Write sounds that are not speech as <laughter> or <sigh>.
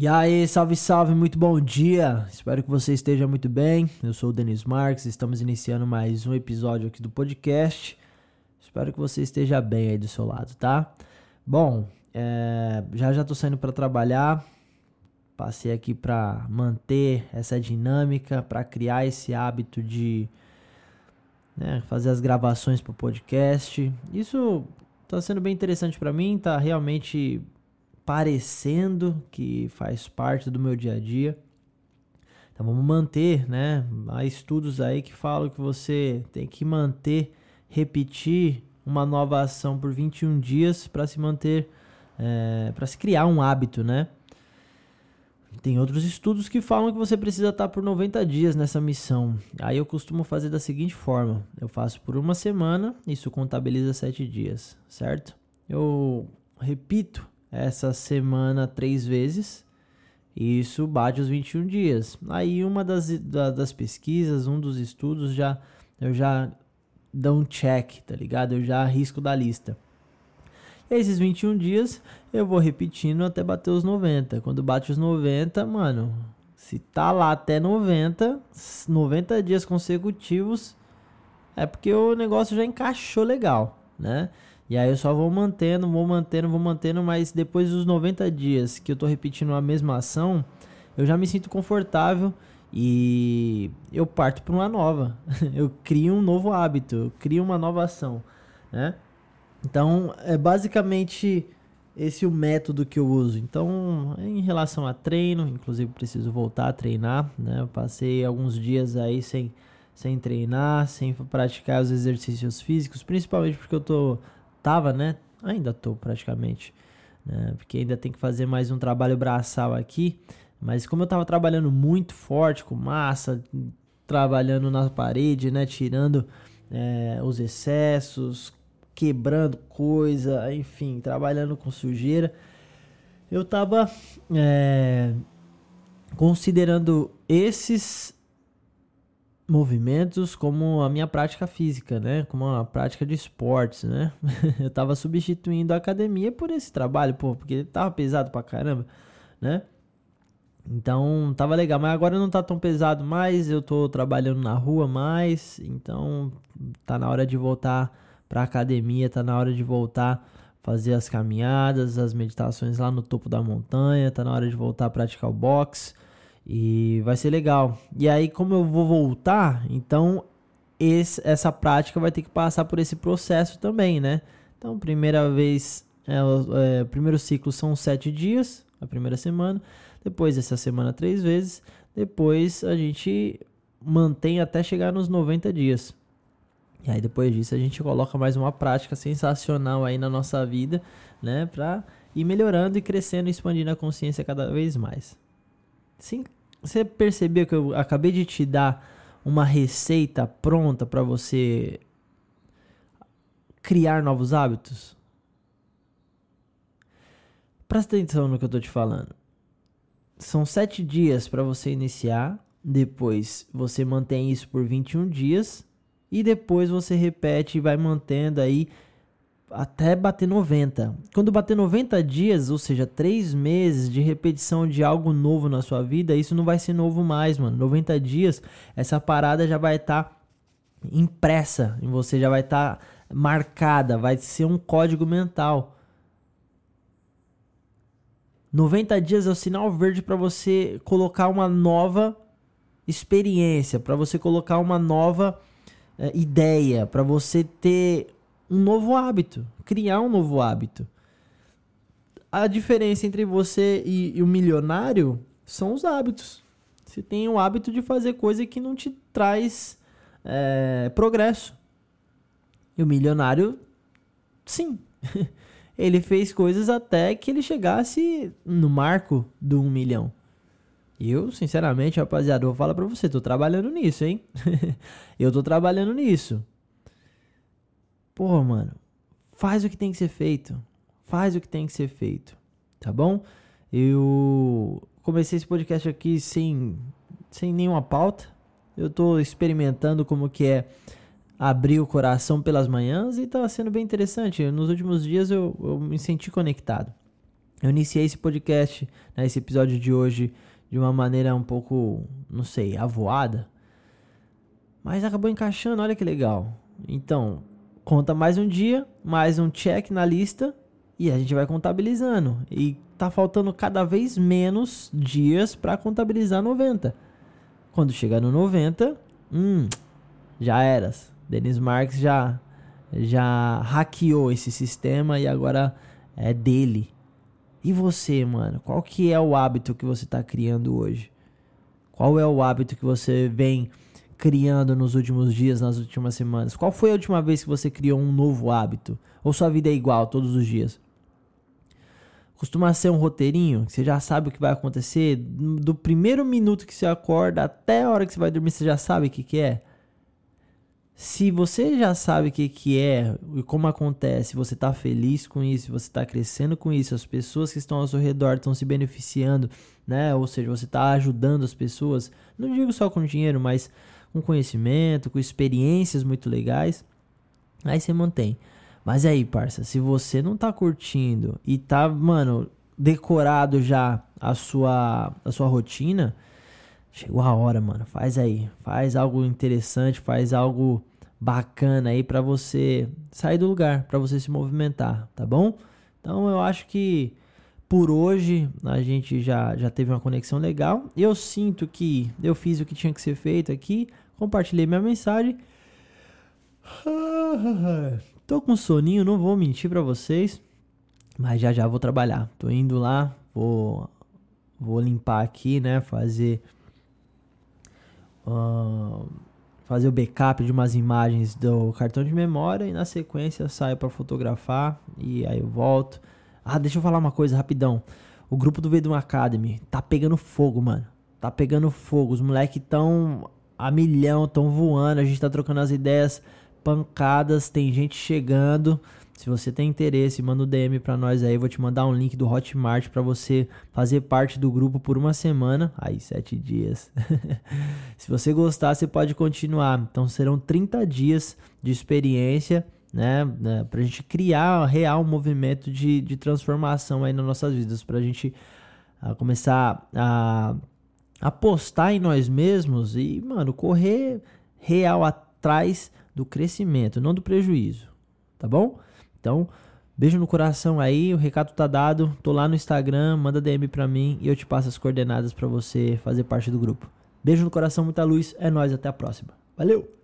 E aí, salve, salve, muito bom dia. Espero que você esteja muito bem. Eu sou o Denis Marques, estamos iniciando mais um episódio aqui do podcast. Espero que você esteja bem aí do seu lado, tá? Bom, é, já já tô saindo para trabalhar. Passei aqui para manter essa dinâmica, para criar esse hábito de né, fazer as gravações para o podcast. Isso tá sendo bem interessante para mim, tá realmente parecendo que faz parte do meu dia a dia. Então vamos manter, né? Há estudos aí que falam que você tem que manter, repetir uma nova ação por 21 dias para se manter, é, para se criar um hábito, né? Tem outros estudos que falam que você precisa estar por 90 dias nessa missão. Aí eu costumo fazer da seguinte forma: eu faço por uma semana, isso contabiliza 7 dias, certo? Eu repito essa semana três vezes. E isso bate os 21 dias. Aí uma das, da, das pesquisas, um dos estudos já eu já dou um check, tá ligado? Eu já arrisco da lista. E esses 21 dias eu vou repetindo até bater os 90. Quando bate os 90, mano, se tá lá até 90, 90 dias consecutivos, é porque o negócio já encaixou legal, né? E aí eu só vou mantendo, vou mantendo, vou mantendo, mas depois dos 90 dias que eu tô repetindo a mesma ação, eu já me sinto confortável e eu parto para uma nova. <laughs> eu crio um novo hábito, eu crio uma nova ação, né? Então, é basicamente esse o método que eu uso. Então, em relação a treino, inclusive preciso voltar a treinar, né? Eu passei alguns dias aí sem sem treinar, sem praticar os exercícios físicos, principalmente porque eu tô tava, né? Ainda tô praticamente, né? Porque ainda tem que fazer mais um trabalho braçal aqui. Mas como eu tava trabalhando muito forte com massa, trabalhando na parede, né? Tirando é, os excessos, quebrando coisa, enfim, trabalhando com sujeira. Eu tava é, considerando esses movimentos como a minha prática física, né? Como uma prática de esportes, né? <laughs> eu tava substituindo a academia por esse trabalho, pô, porque tava pesado pra caramba, né? Então tava legal, mas agora não tá tão pesado mais, eu tô trabalhando na rua mais, então tá na hora de voltar pra academia, tá na hora de voltar fazer as caminhadas, as meditações lá no topo da montanha, tá na hora de voltar a praticar o boxe e vai ser legal. E aí, como eu vou voltar, então esse, essa prática vai ter que passar por esse processo também, né? Então, primeira vez, é, é, primeiro ciclo são sete dias, a primeira semana. Depois, essa semana, três vezes. Depois, a gente mantém até chegar nos 90 dias. E aí, depois disso, a gente coloca mais uma prática sensacional aí na nossa vida, né? Pra ir melhorando e crescendo e expandindo a consciência cada vez mais. Sim, você percebeu que eu acabei de te dar uma receita pronta para você criar novos hábitos? Presta atenção no que eu tô te falando. São sete dias para você iniciar, depois você mantém isso por 21 dias e depois você repete e vai mantendo aí até bater 90. Quando bater 90 dias, ou seja, 3 meses de repetição de algo novo na sua vida, isso não vai ser novo mais, mano. 90 dias, essa parada já vai estar tá impressa em você, já vai estar tá marcada, vai ser um código mental. 90 dias é o sinal verde para você colocar uma nova experiência, para você colocar uma nova é, ideia, para você ter um novo hábito, criar um novo hábito. A diferença entre você e, e o milionário são os hábitos. Você tem o hábito de fazer coisa que não te traz é, progresso. E o milionário, sim. <laughs> ele fez coisas até que ele chegasse no marco do um milhão. Eu, sinceramente, rapaziada, vou falar pra você, tô trabalhando nisso, hein? <laughs> eu tô trabalhando nisso. Pô, mano, faz o que tem que ser feito. Faz o que tem que ser feito. Tá bom? Eu comecei esse podcast aqui sem, sem nenhuma pauta. Eu tô experimentando como que é abrir o coração pelas manhãs e tá sendo bem interessante. Nos últimos dias eu, eu me senti conectado. Eu iniciei esse podcast, né, esse episódio de hoje, de uma maneira um pouco, não sei, avoada. Mas acabou encaixando, olha que legal. Então, conta mais um dia, mais um check na lista e a gente vai contabilizando. E tá faltando cada vez menos dias para contabilizar 90. Quando chegar no 90, hum, já eras. Denis Marques já já hackeou esse sistema e agora é dele. E você, mano? Qual que é o hábito que você está criando hoje? Qual é o hábito que você vem criando nos últimos dias, nas últimas semanas? Qual foi a última vez que você criou um novo hábito? Ou sua vida é igual todos os dias? Costuma ser um roteirinho, que você já sabe o que vai acontecer, do primeiro minuto que você acorda até a hora que você vai dormir, você já sabe o que, que é? Se você já sabe o que, que é e como acontece, você está feliz com isso, você está crescendo com isso, as pessoas que estão ao seu redor estão se beneficiando, né? Ou seja, você está ajudando as pessoas, não digo só com dinheiro, mas com conhecimento, com experiências muito legais, aí você mantém. Mas aí, parça, se você não tá curtindo e tá, mano, decorado já a sua, a sua rotina, chegou a hora, mano. Faz aí, faz algo interessante, faz algo bacana aí para você sair do lugar, para você se movimentar, tá bom? Então eu acho que por hoje a gente já, já teve uma conexão legal. Eu sinto que eu fiz o que tinha que ser feito aqui, compartilhei minha mensagem. <sighs> Tô com soninho, não vou mentir para vocês, mas já já vou trabalhar. Tô indo lá, vou vou limpar aqui, né, fazer uh, fazer o backup de umas imagens do cartão de memória e na sequência saio para fotografar e aí eu volto. Ah, deixa eu falar uma coisa rapidão. O grupo do Vedum Academy tá pegando fogo, mano. Tá pegando fogo. Os moleques tão a milhão, tão voando. A gente tá trocando as ideias pancadas. Tem gente chegando. Se você tem interesse, manda um DM para nós aí. Vou te mandar um link do Hotmart para você fazer parte do grupo por uma semana. Aí, sete dias. <laughs> Se você gostar, você pode continuar. Então serão 30 dias de experiência, né? né pra gente criar real movimento de, de transformação aí nas nossas vidas. Pra gente uh, começar a apostar em nós mesmos e, mano, correr real atrás do crescimento, não do prejuízo. Tá bom? Então, beijo no coração aí, o recado tá dado. Tô lá no Instagram, manda DM pra mim e eu te passo as coordenadas para você fazer parte do grupo. Beijo no coração, muita luz. É nós, até a próxima. Valeu.